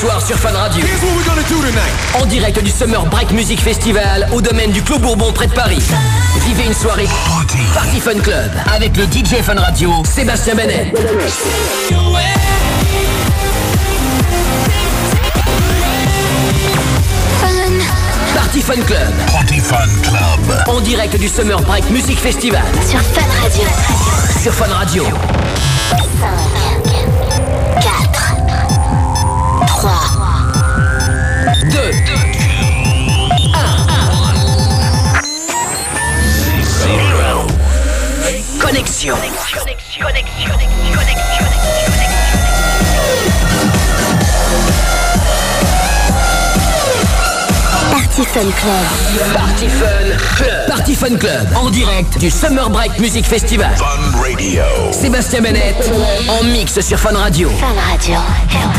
soir sur Fun Radio. En direct du Summer Break Music Festival au domaine du Clos Bourbon près de Paris. Vivez une soirée Party Fun Club avec le DJ Fun Radio Sébastien Benet. Party Fun Club. Party Fun Club. En direct du Summer Break Music Festival. Sur Fun Radio. Sur Fun Radio. 2, 1. Connexion. Party Fun Club. Party Fun Club. Party Fun Club. En direct du Summer Break Music Festival. Fun Radio. Sébastien Bennett en mix sur Fun Radio. Fun Radio. Fun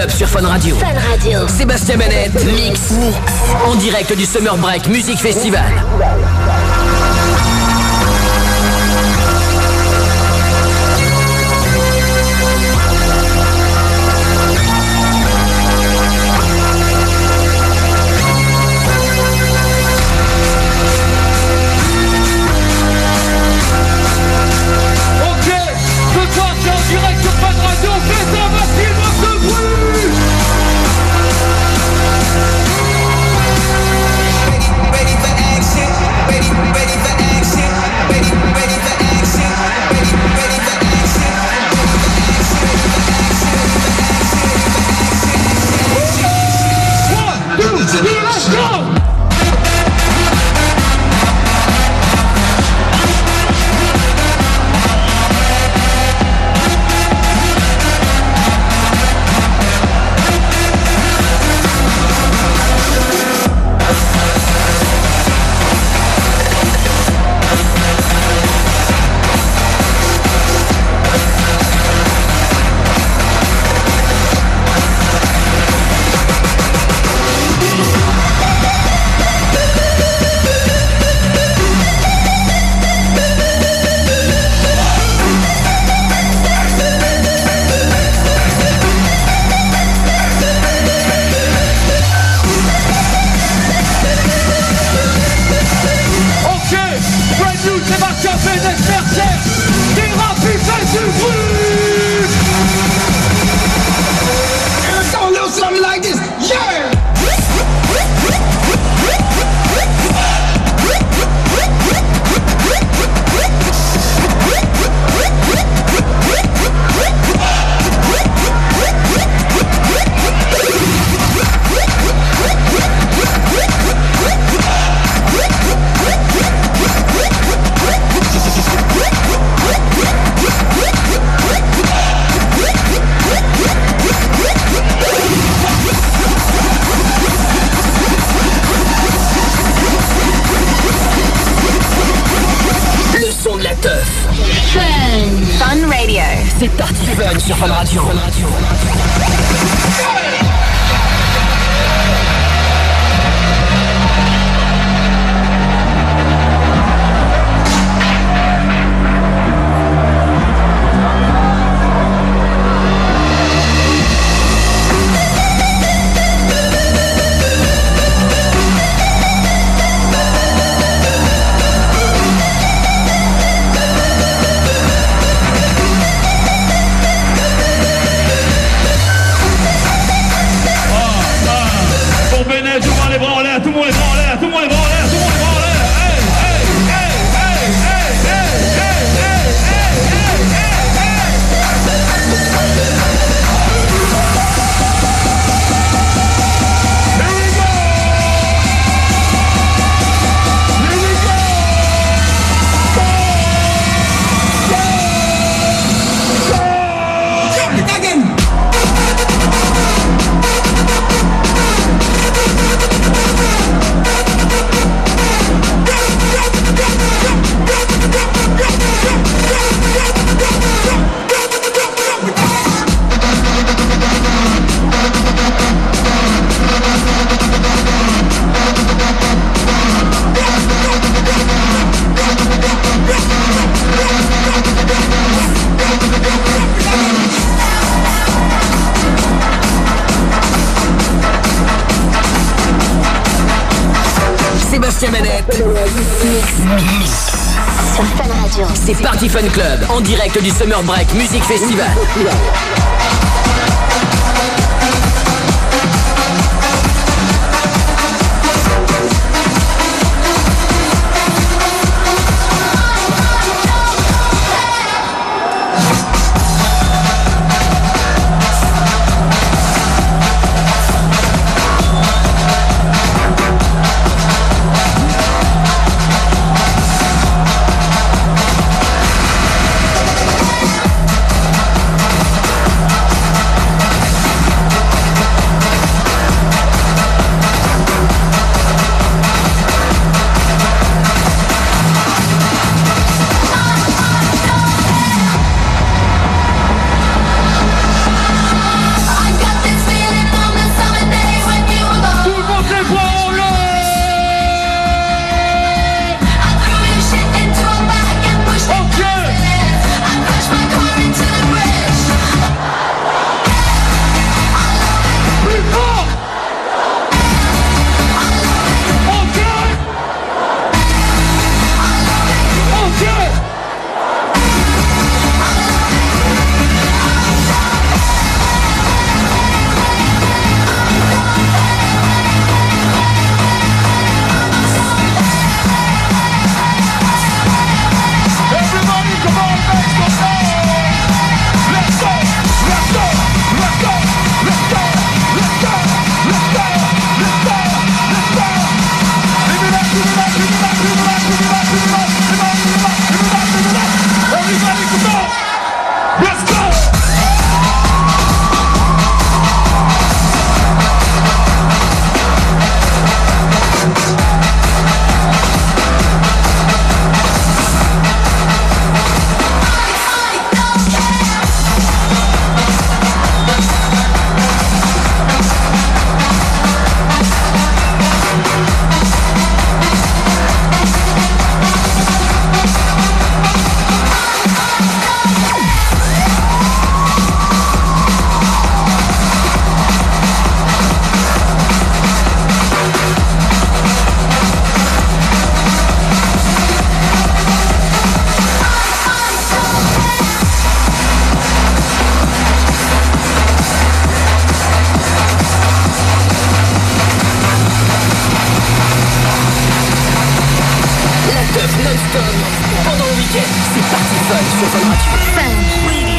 Club sur Fun Radio. Fun Radio. Sébastien Bennett, mix. En direct du Summer Break Music Festival. Break Music Festival. non-stop pendant le week-end. C'est parti fun sur Fun Radio. Fun.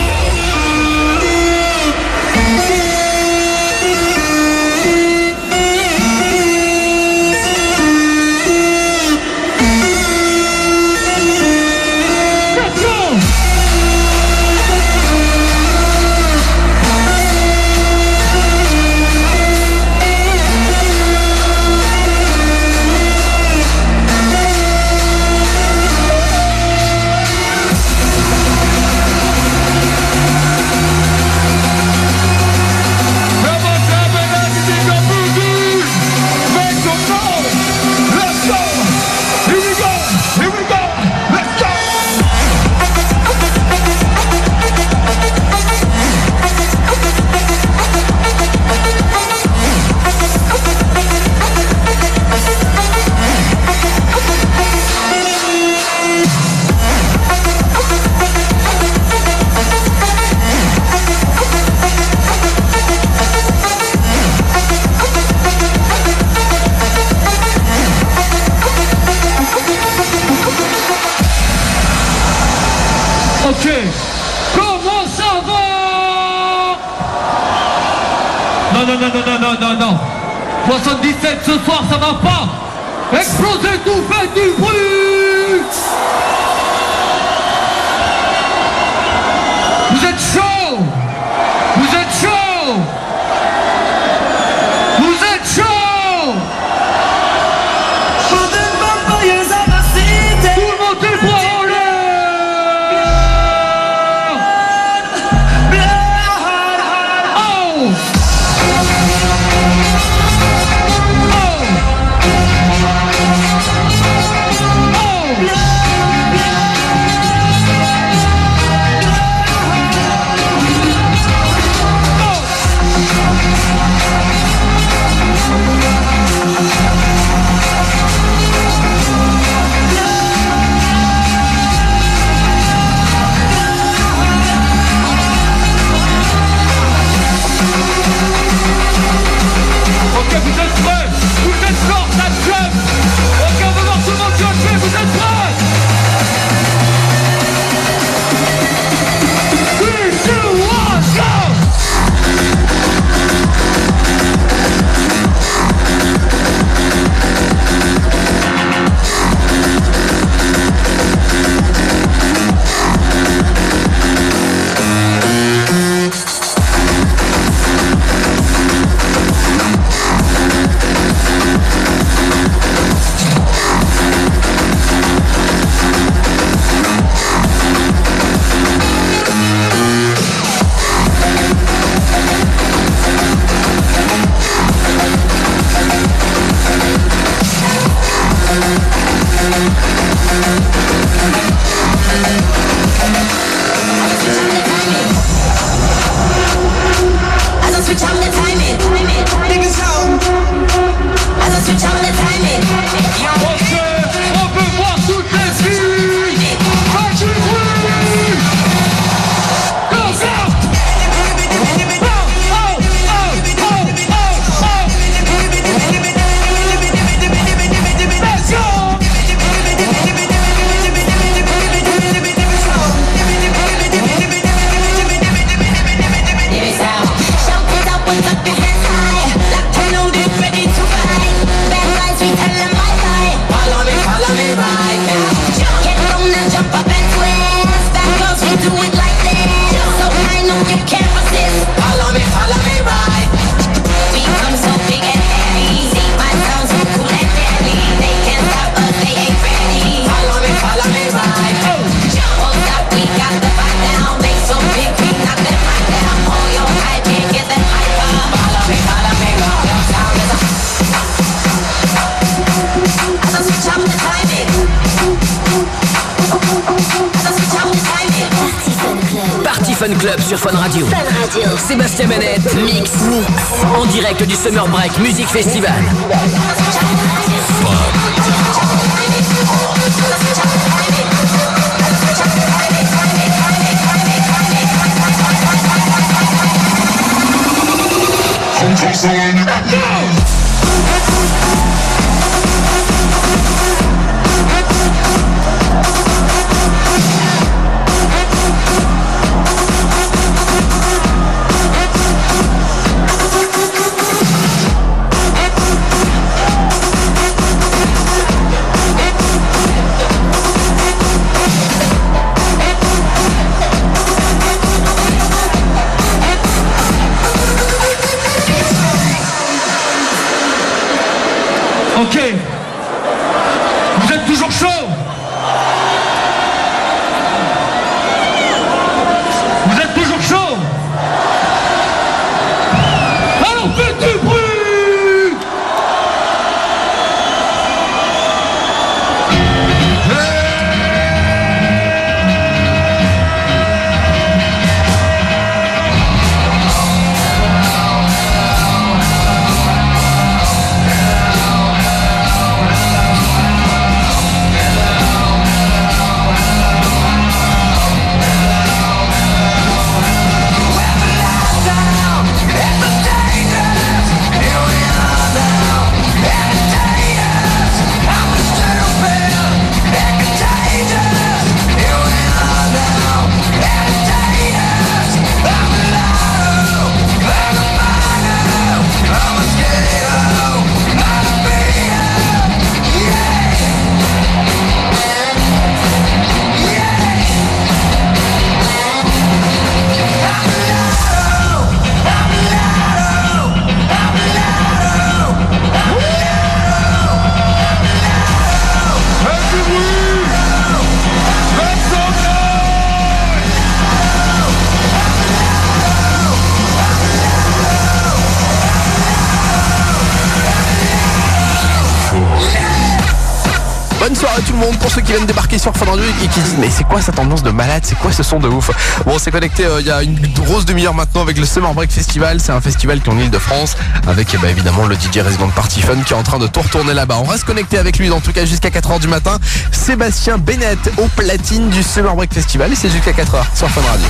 Pour ceux qui viennent débarquer sur Fun Radio et qui disent mais c'est quoi cette ambiance de malade, c'est quoi ce son de ouf? Bon on s'est connecté euh, il y a une grosse demi-heure maintenant avec le Summer Break Festival, c'est un festival qui est en Ile-de-France avec eh ben, évidemment le DJ résident de Party Fun qui est en train de tout retourner là-bas. On reste connecté avec lui en tout cas jusqu'à 4h du matin. Sébastien Bennett au platine du Summer Break Festival et c'est jusqu'à 4h sur Fun Radio.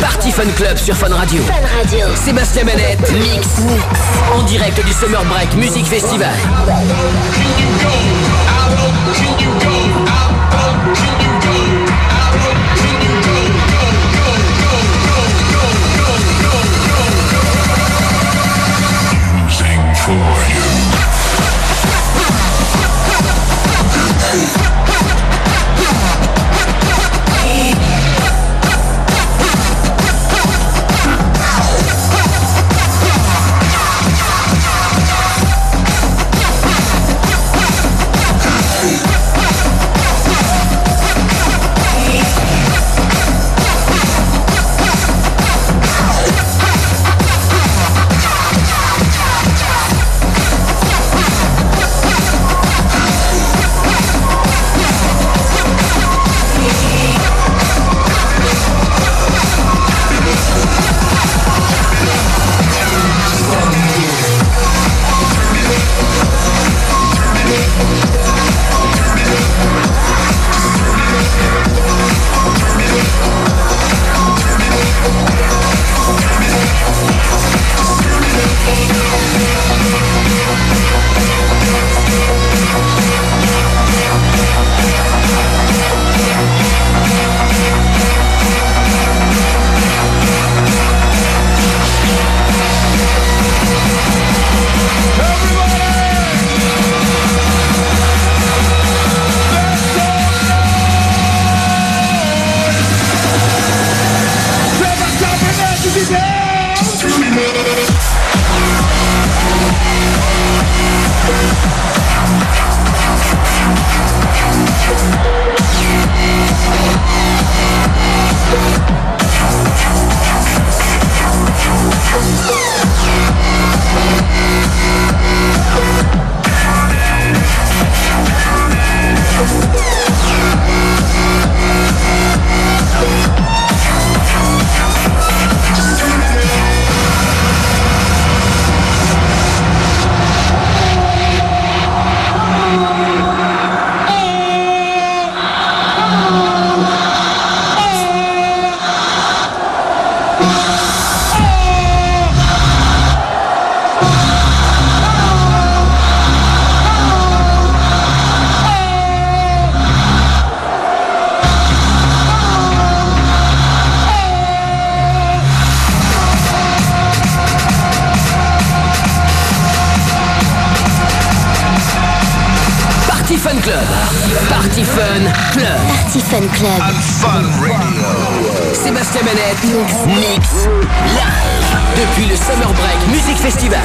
Party Fun Club sur Fun Radio. Fun Radio. Sébastien Bennett, mix, en direct du Summer Break Music Festival. For you. Party Fun Club. Party Fun Club. Fun Radio. Sébastien Bennett, mix, live. Depuis le Summer Break Music Festival.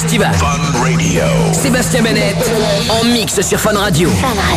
Festival. Fun Radio. Sébastien Bennett en mix sur Fun Radio. Fun Radio.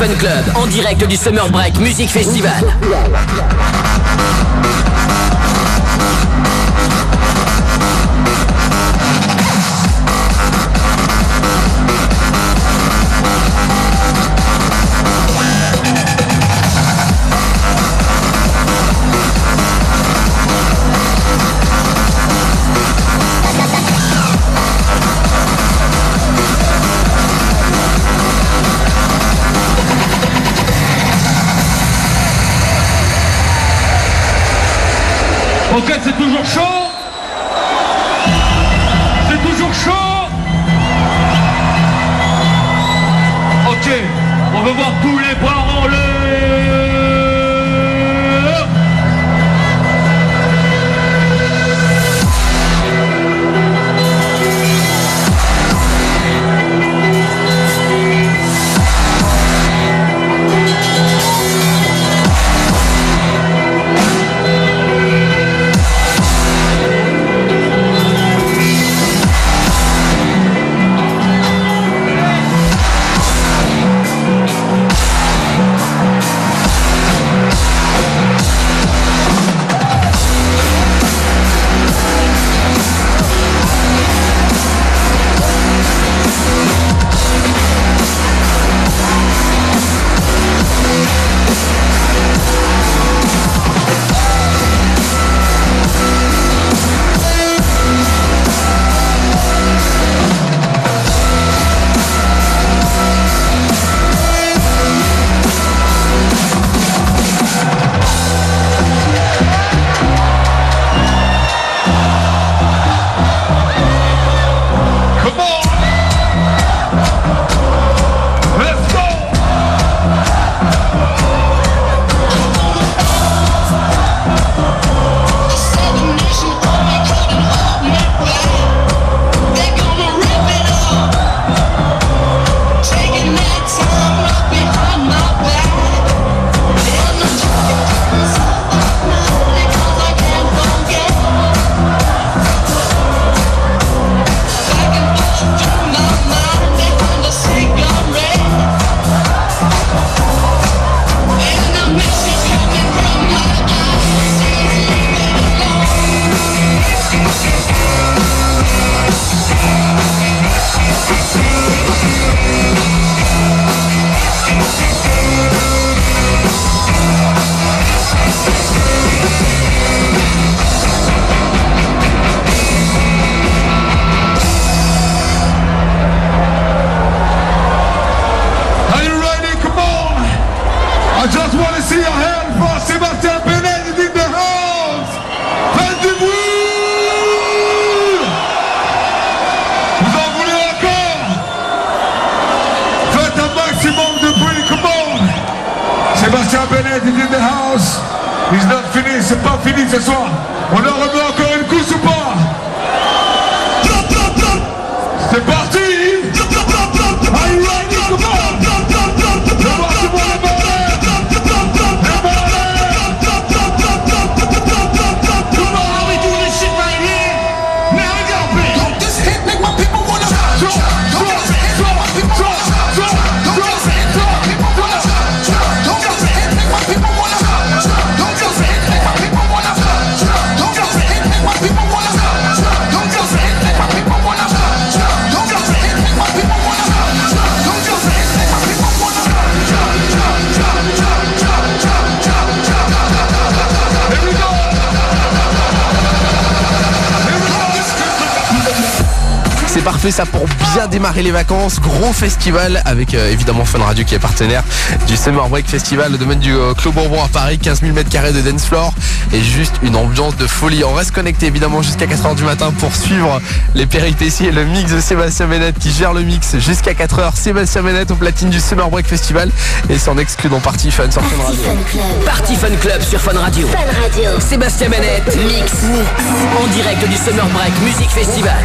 Fun Club en direct du Summer Break Music Festival. do jogo. Show! Ça pour bien démarrer les vacances. Gros festival avec euh, évidemment Fun Radio qui est partenaire du Summer Break Festival, le domaine du euh, Clos Bourbon à Paris, 15 000 mètres carrés de dance floor et juste une ambiance de folie. On reste connecté évidemment jusqu'à 4h du matin pour suivre les péripéties et le mix de Sébastien Bennett qui gère le mix jusqu'à 4h. Sébastien Bennett au platine du Summer Break Festival et c'est en exclu dans Party Fun sur Fun Party Radio. Fun Club. Party Fun Club sur Fun Radio. Fun Radio. Sébastien Bennett, mix, en direct du Summer Break Music Festival.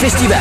Festival.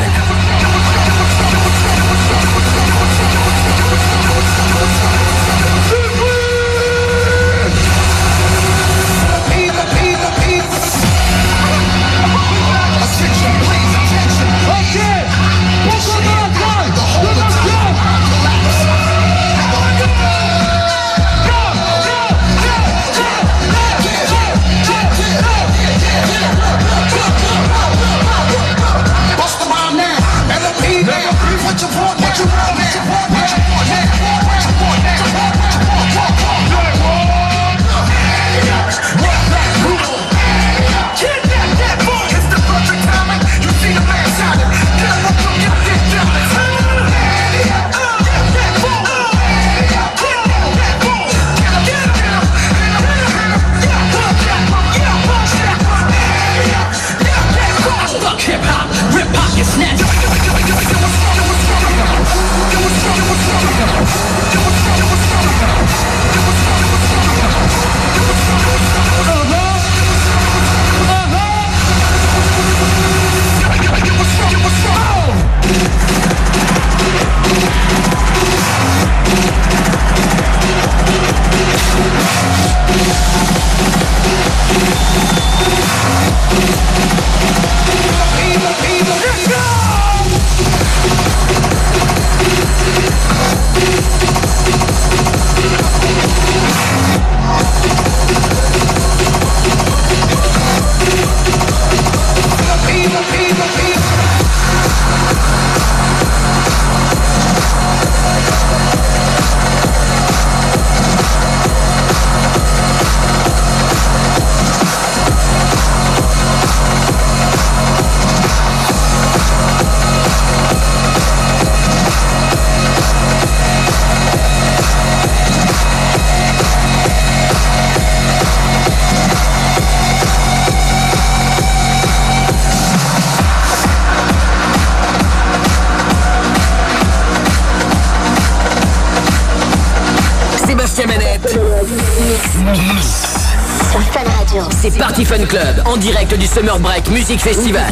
En direct du Summer Break Music Festival.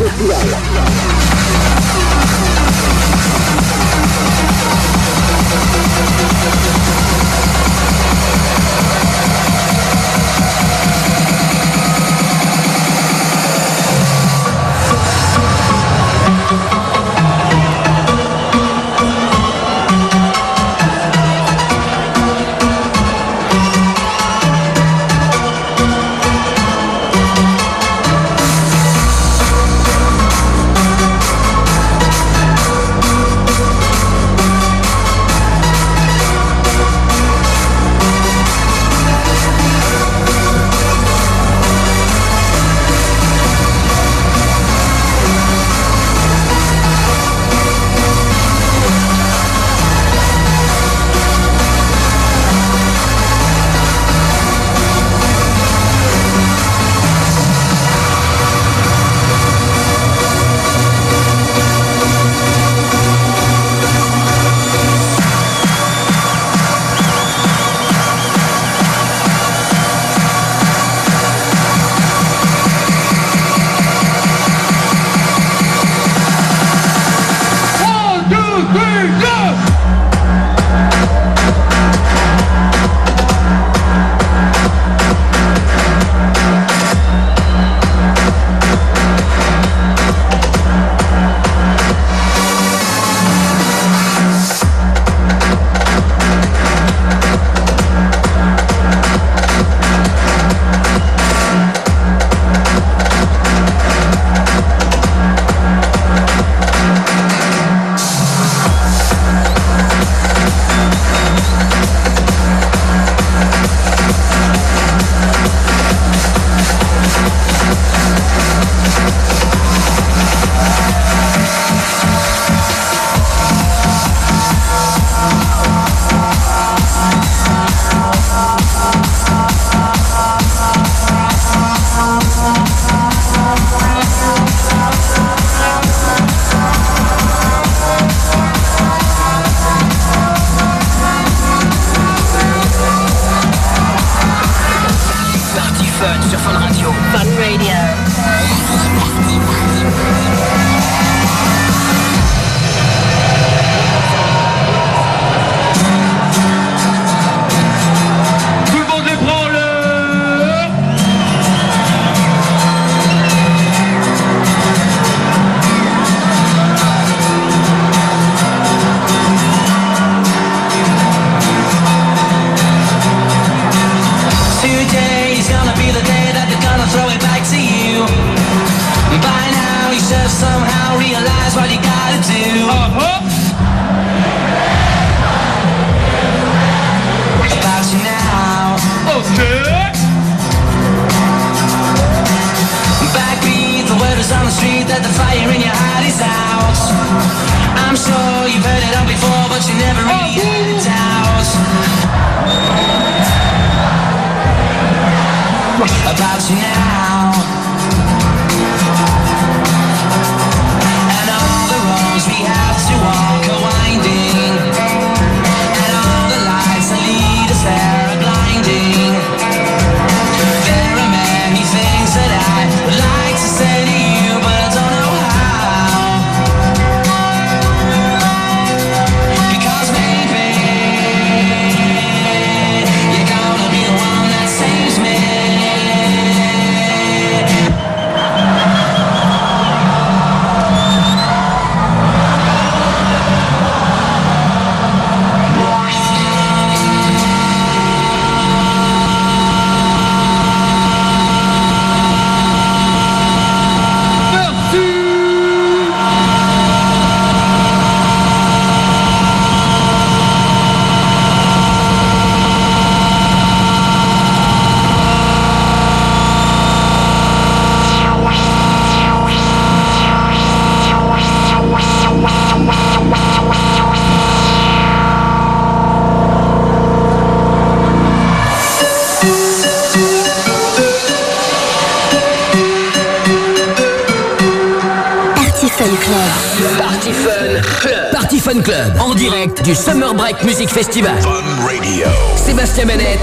Break Music Festival. Fun Radio. Sébastien Bennett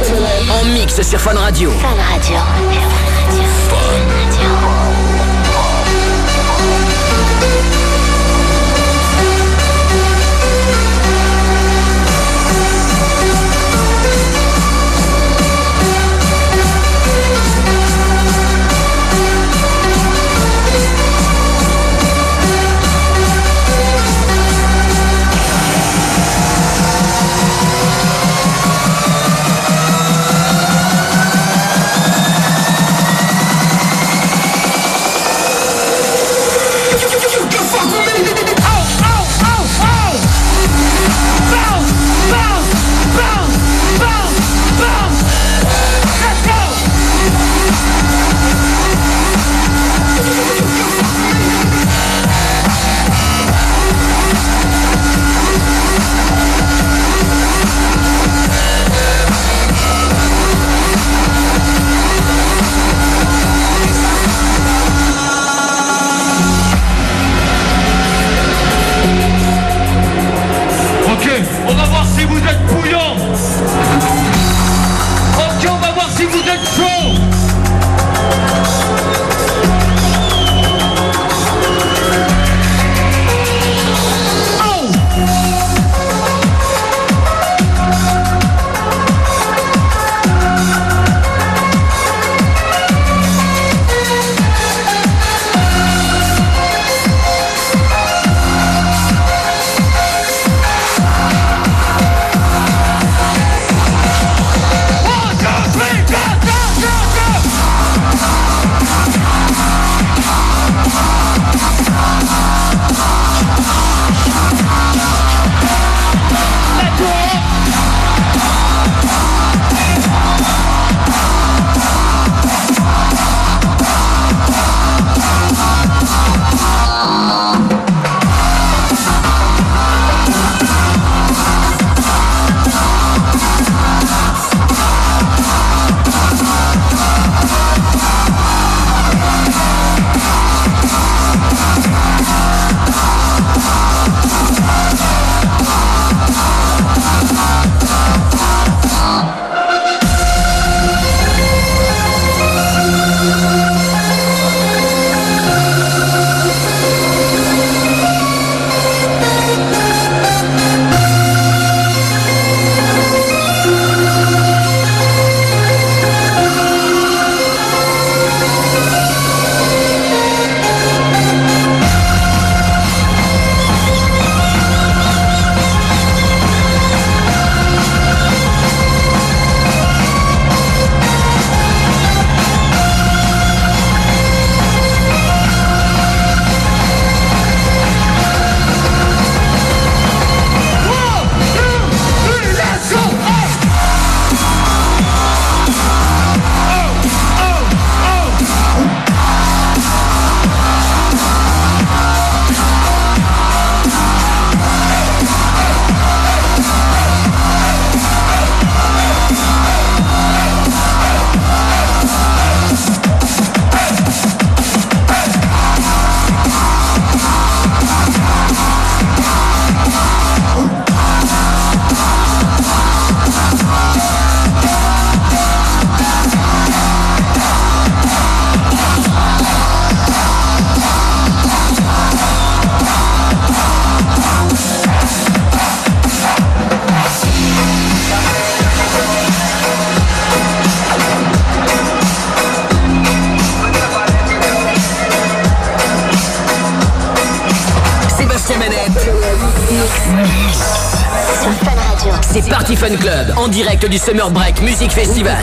en mix sur Fun Radio. du Summer Break Music Festival.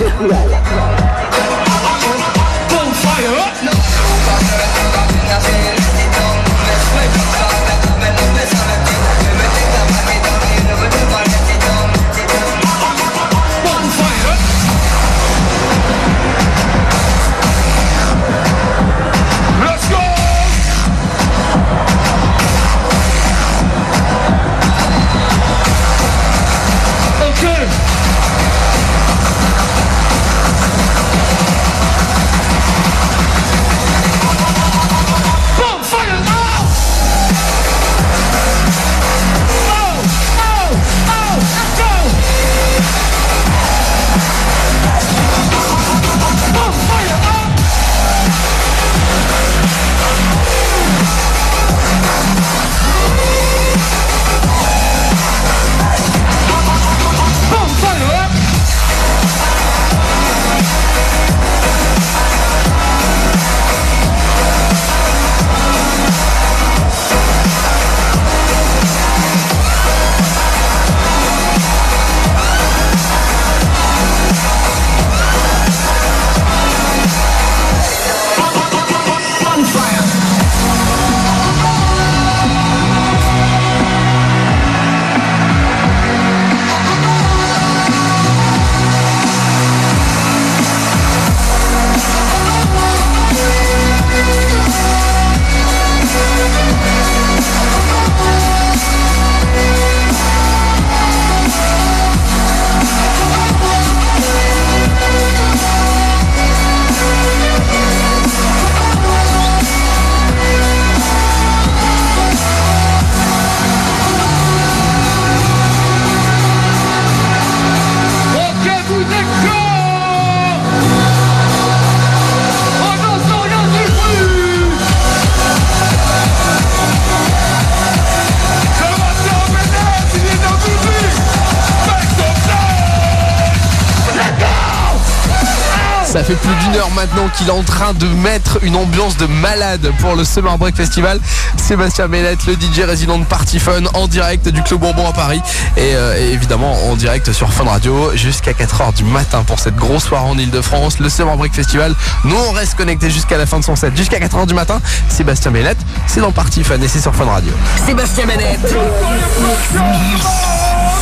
Maintenant qu'il est en train de mettre une ambiance de malade pour le Summer Break Festival. Sébastien Bennett, le DJ résident de Party Fun, en direct du Club Bourbon à Paris. Et, euh, et évidemment en direct sur Fun Radio jusqu'à 4h du matin pour cette grosse soirée en Ile-de-France. Le Summer Break Festival. Nous on reste connectés jusqu'à la fin de son set, jusqu'à 4h du matin. Sébastien Bennett, c'est dans Party Fun et c'est sur Fun Radio. Sébastien Bennett,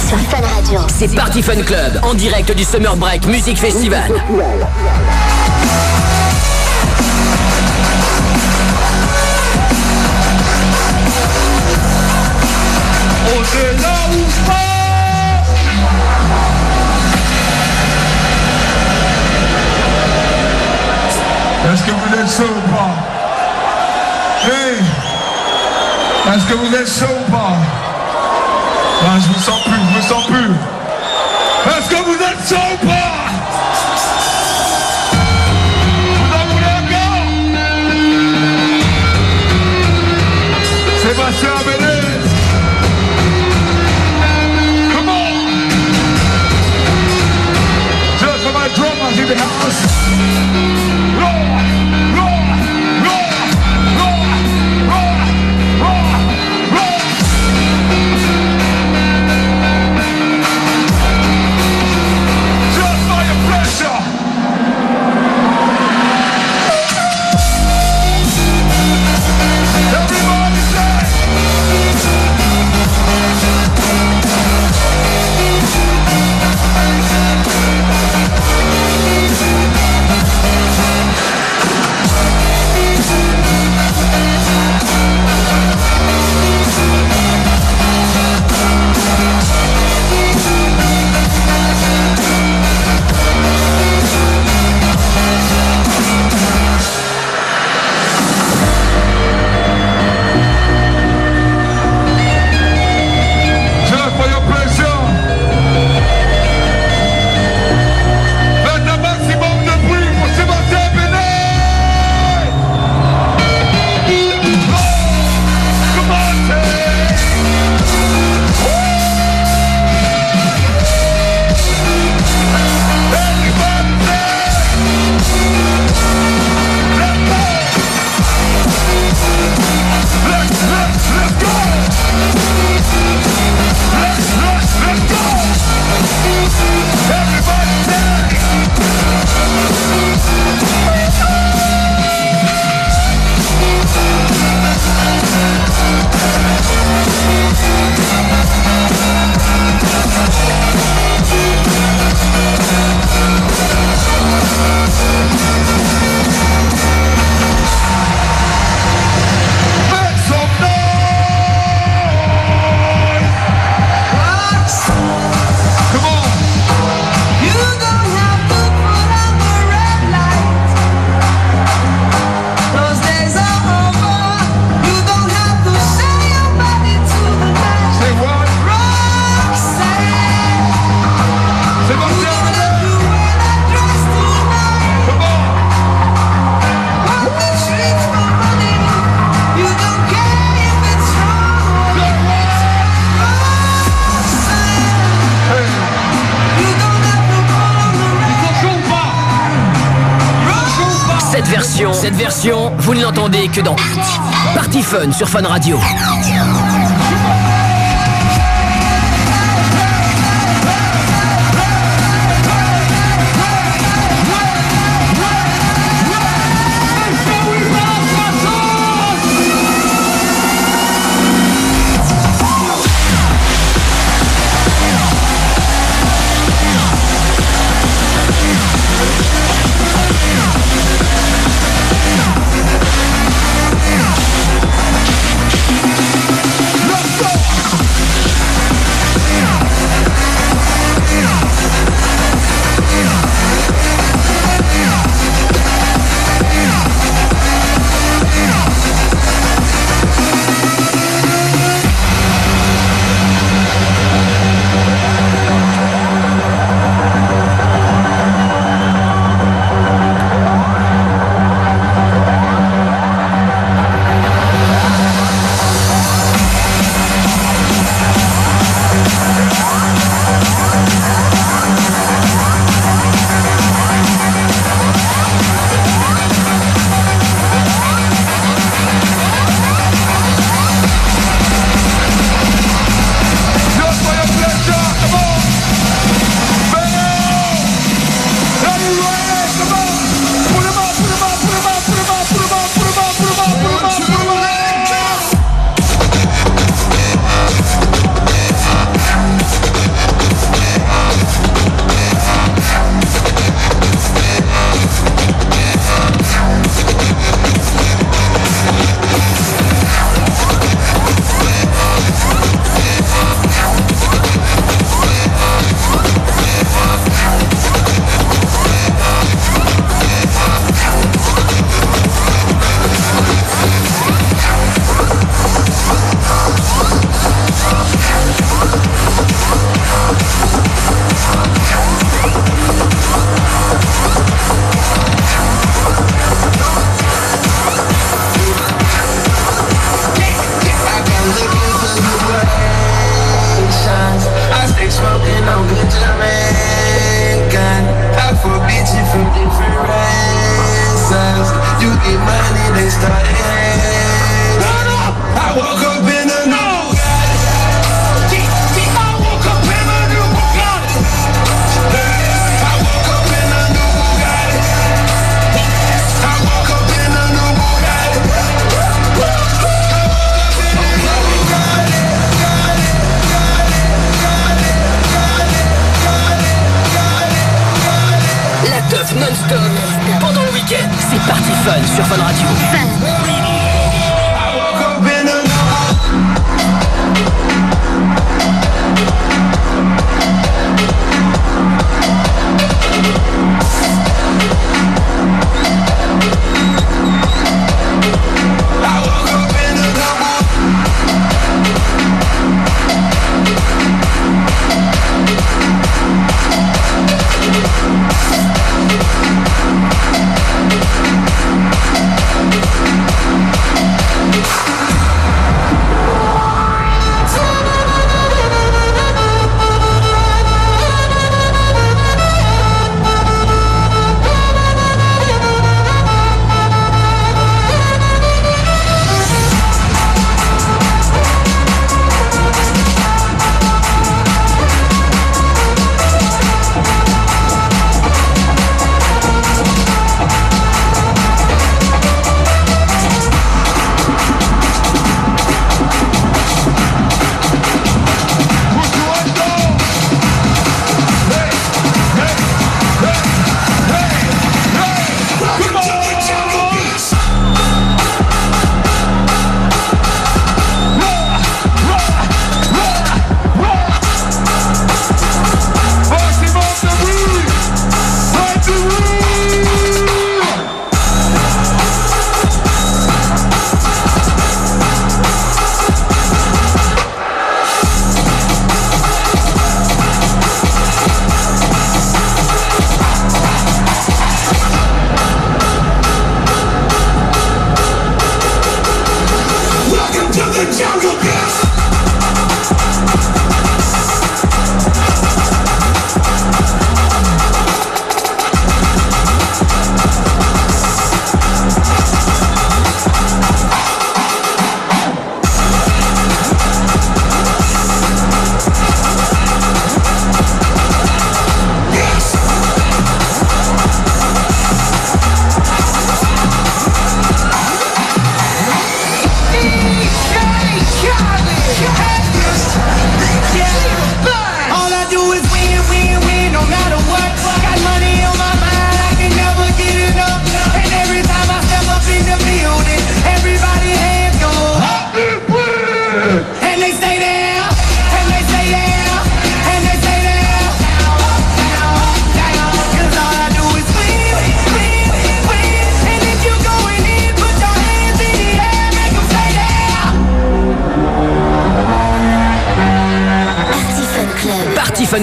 Sur Fun Radio. c'est Party Fun Club, en direct du Summer Break Music Festival. Êtes chaud ou pas Hey. Est-ce que vous êtes chaud ou pas Ah, je vous sens plus, je me sens plus. Sur Fun Radio.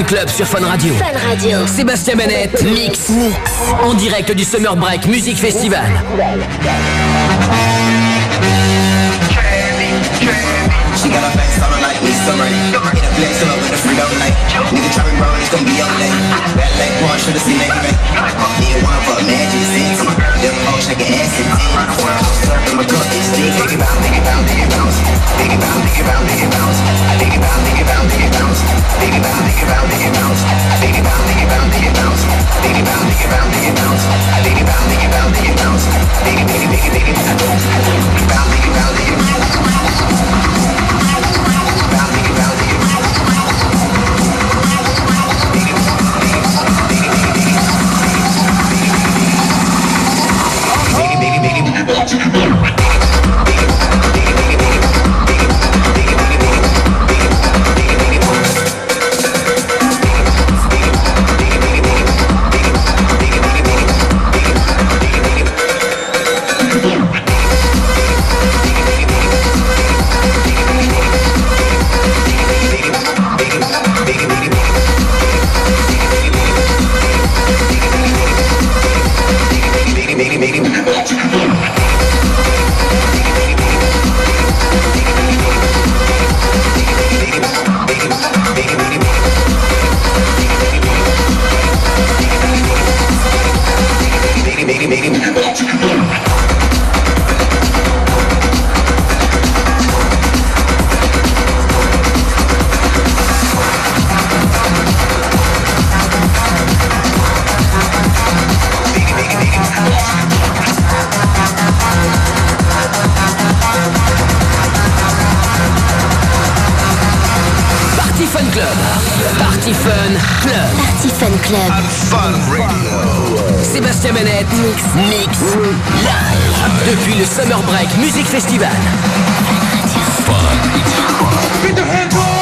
Club sur Fun Radio. Fun Radio. Sébastien Bennett, mix. En direct du Summer Break Music Festival. She got like. flex, up with went to freedom like Nigga driving round, it's gonna be on late That like one should've seen that event Me and one for magic six Them all shaking ass and tits Up in my cup, it's thick Think about, think about, think about Think about, think about, think about Think about, think about, think about Think about, think about, think about Think about, think about, think about Think about, think about, think about Think about, think about, think about Think, think, think, think about Think about, think about, think about Oh, my God. Party Fun Club. Party Fun Club. Have fun radio. Sébastien Bennett. Mix. Mix. Live. Depuis le Summer Break Music Festival. Fun. Put your hands